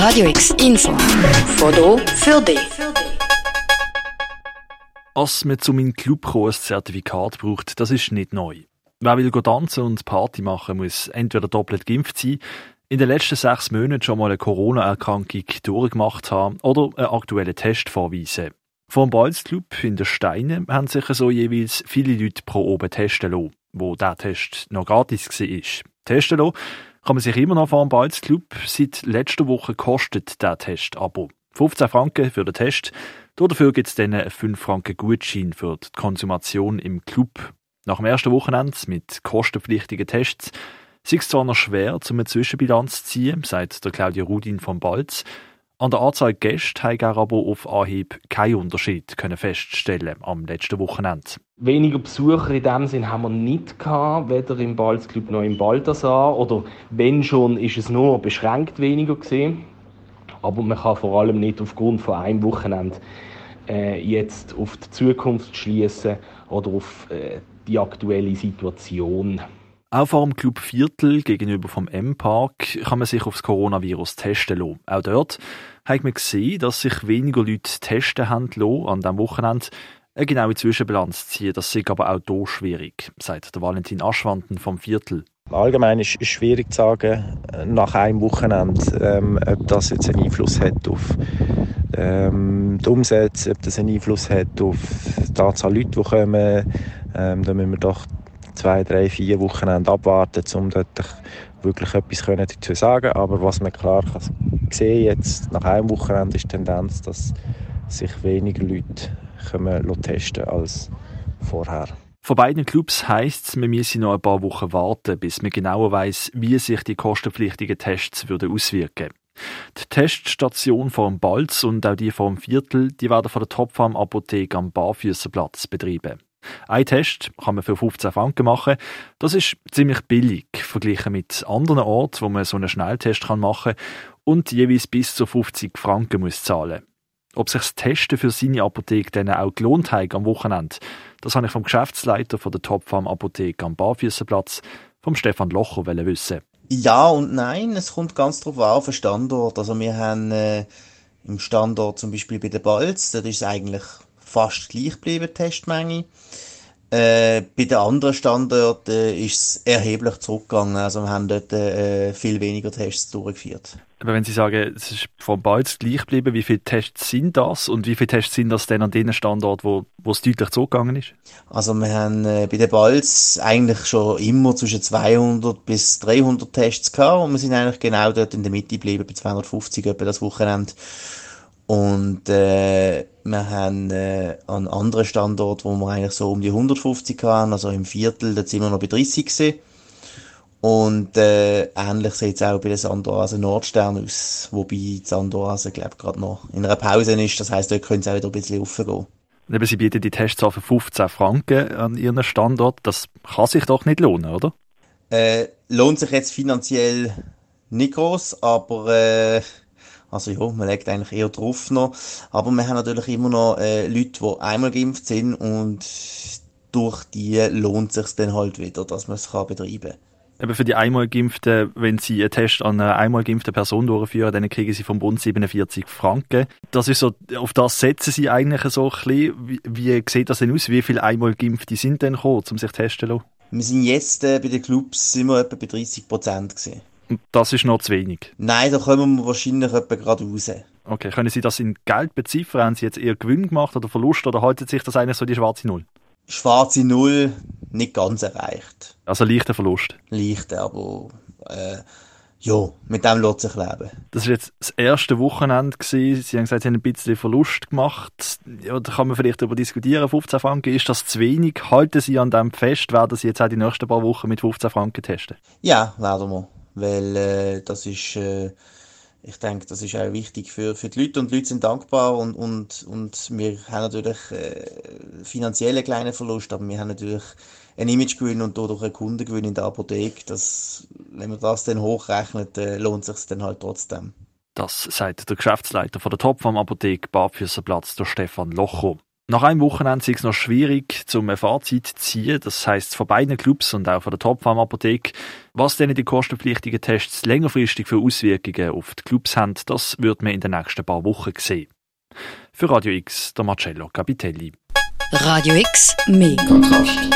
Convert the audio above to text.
Radio X Info. Foto für dich. Dass man zu meinem Club ein Zertifikat braucht, das ist nicht neu. Wer will tanzen und Party machen, muss entweder doppelt geimpft sein, in den letzten sechs Monaten schon mal eine Corona-Erkrankung durchgemacht haben oder einen aktuellen Test vorweisen. Vom Balzclub in den Steinen haben sich so jeweils viele Leute pro oben testen lassen, wo der Test noch gratis war. Testen lassen kann man sich immer noch vor dem Balzclub. Seit letzter Woche kostet der Test Abo. 15 Franken für den Test. Dafür gibt es dann einen 5 Franken Gutschein für die Konsumation im Club. Nach dem ersten Wochenende mit kostenpflichtigen Tests sei es zwar noch schwer, zum eine Zwischenbilanz zu ziehen, sagt der Claudia Rudin vom Balz. An der Anzahl Gäste haben er aber auf Anhieb keinen Unterschied können feststellen am letzten Wochenende. Weniger Besucher in dem Sinn haben wir nicht gehabt, weder im Balzclub noch im Balthasar. Oder wenn schon, ist es nur beschränkt weniger gesehen. Aber man kann vor allem nicht aufgrund von einem Wochenende äh, jetzt auf die Zukunft schließen oder auf äh, die aktuelle Situation. Auch vor dem Club Viertel gegenüber vom M-Park kann man sich aufs Coronavirus testen lassen. Auch dort hat man gesehen, dass sich weniger Leute testen haben lassen an diesem Wochenende. Eine genaue Zwischenbilanz ziehen, das ist aber auch hier schwierig, sagt der Valentin Aschwanden vom Viertel. Allgemein ist es schwierig zu sagen, nach einem Wochenende, ähm, ob das jetzt einen Einfluss hat auf ähm, die Umsätze, ob das einen Einfluss hat auf die Anzahl Leute, die kommen. Ähm, da müssen wir doch zwei, drei, vier Wochenende abwarten, um dort wirklich etwas dazu sagen Aber was man klar kann sehen jetzt nach einem Wochenende ist die Tendenz, dass sich weniger Leute können testen als vorher. Von beiden Clubs heisst es, wir müssen noch ein paar Wochen warten, bis man genauer weiß, wie sich die kostenpflichtigen Tests würden auswirken die Teststation dem Balz und auch die vor dem Viertel, die werden von der Topfarm Apotheke am Barfüßerplatz betrieben. Ein Test kann man für 15 Franken machen. Das ist ziemlich billig verglichen mit anderen Orten, wo man so einen Schnelltest machen kann und jeweils bis zu 50 Franken muss zahlen. Ob sich das Testen für seine Apotheke dann auch gelohnt hat am Wochenende, das habe ich vom Geschäftsleiter von der Topfarm Apotheke am Barfüßerplatz, vom Stefan Locher, wissen. Ja und nein, es kommt ganz drauf an, auf den Standort. Also wir haben äh, im Standort zum Beispiel bei der Balz, da ist eigentlich fast gleich geblieben, Testmenge. Äh, bei den anderen Standorten ist es erheblich zurückgegangen. Also wir haben dort äh, viel weniger Tests durchgeführt. Aber wenn Sie sagen, es ist von bald gleich geblieben, wie viele Tests sind das und wie viele Tests sind das denn an den Standorten, wo, wo es deutlich zurückgegangen ist? Also wir haben äh, bei den Balz eigentlich schon immer zwischen 200 bis 300 Tests gehabt und wir sind eigentlich genau dort in der Mitte geblieben, bei 250 etwa das Wochenende. Und äh, wir haben äh, an anderen Standorten, wo wir eigentlich so um die 150 haben, also im Viertel, da sind wir noch bei 30 gewesen. Und äh, ähnlich sieht es auch bei der Sandoase Nordstern aus, wobei die Sandoase, glaube ich, gerade noch in einer Pause ist. Das heisst, dort können sie auch wieder ein bisschen raufgehen. Eben, sie bieten die Tests für 15 Franken an ihren Standort. Das kann sich doch nicht lohnen, oder? Äh, lohnt sich jetzt finanziell nicht groß, aber äh, also ja, man legt eigentlich eher drauf noch. Aber wir haben natürlich immer noch äh, Leute, die einmal geimpft sind und durch die lohnt sich dann halt wieder, dass man es betreiben kann. Eben für die einmal geimpften, wenn Sie einen Test an einer einmal geimpften Person durchführen, dann kriegen Sie vom Bund 47 Franken. Das ist so, auf das setzen Sie eigentlich so ein bisschen. Wie, wie sieht das denn aus? Wie viele einmal geimpfte sind denn gekommen, um sich testen zu lassen? Wir sind jetzt äh, bei den Clubs sind wir etwa bei 30 Prozent gesehen. Das ist noch zu wenig. Nein, da kommen wir wahrscheinlich etwa gerade raus. Okay, können Sie das in Geld beziffern? Haben Sie jetzt eher Gewinn gemacht oder Verlust oder haltet sich das eigentlich so die schwarze Null? Schwarze Null nicht ganz erreicht. Also leichter Verlust? Leichter, aber äh, ja, mit dem lässt sich leben. Das war jetzt das erste Wochenende. Gewesen. Sie haben gesagt, Sie haben ein bisschen Verlust gemacht. Ja, da kann man vielleicht darüber diskutieren. 15 Franken, ist das zu wenig? Halten Sie an dem fest? Werden Sie jetzt auch die nächsten paar Wochen mit 15 Franken testen? Ja, werden wir weil äh, das ist, äh, ich denke, das ist auch wichtig für, für die Leute und die Leute sind dankbar und, und, und wir haben natürlich äh, finanzielle kleine Verlust, aber wir haben natürlich ein Imagegewinn und dadurch einen Kundengewinn in der Apotheke. Das, wenn man das dann hochrechnet, äh, lohnt sich dann halt trotzdem. Das sagt der Geschäftsleiter von der Topfarm Apotheke Barfüßerplatz, der Stefan Locho. Nach einem Wochenende ist es noch schwierig, zum Fazit zu ziehen. Das heisst, von beiden Clubs und auch von der Topfarm Apotheke. Was denn die kostenpflichtigen Tests längerfristig für Auswirkungen auf die Clubs haben, das wird man in den nächsten paar Wochen sehen. Für Radio X, der Marcello Capitelli. Radio X, mehr Kontrast.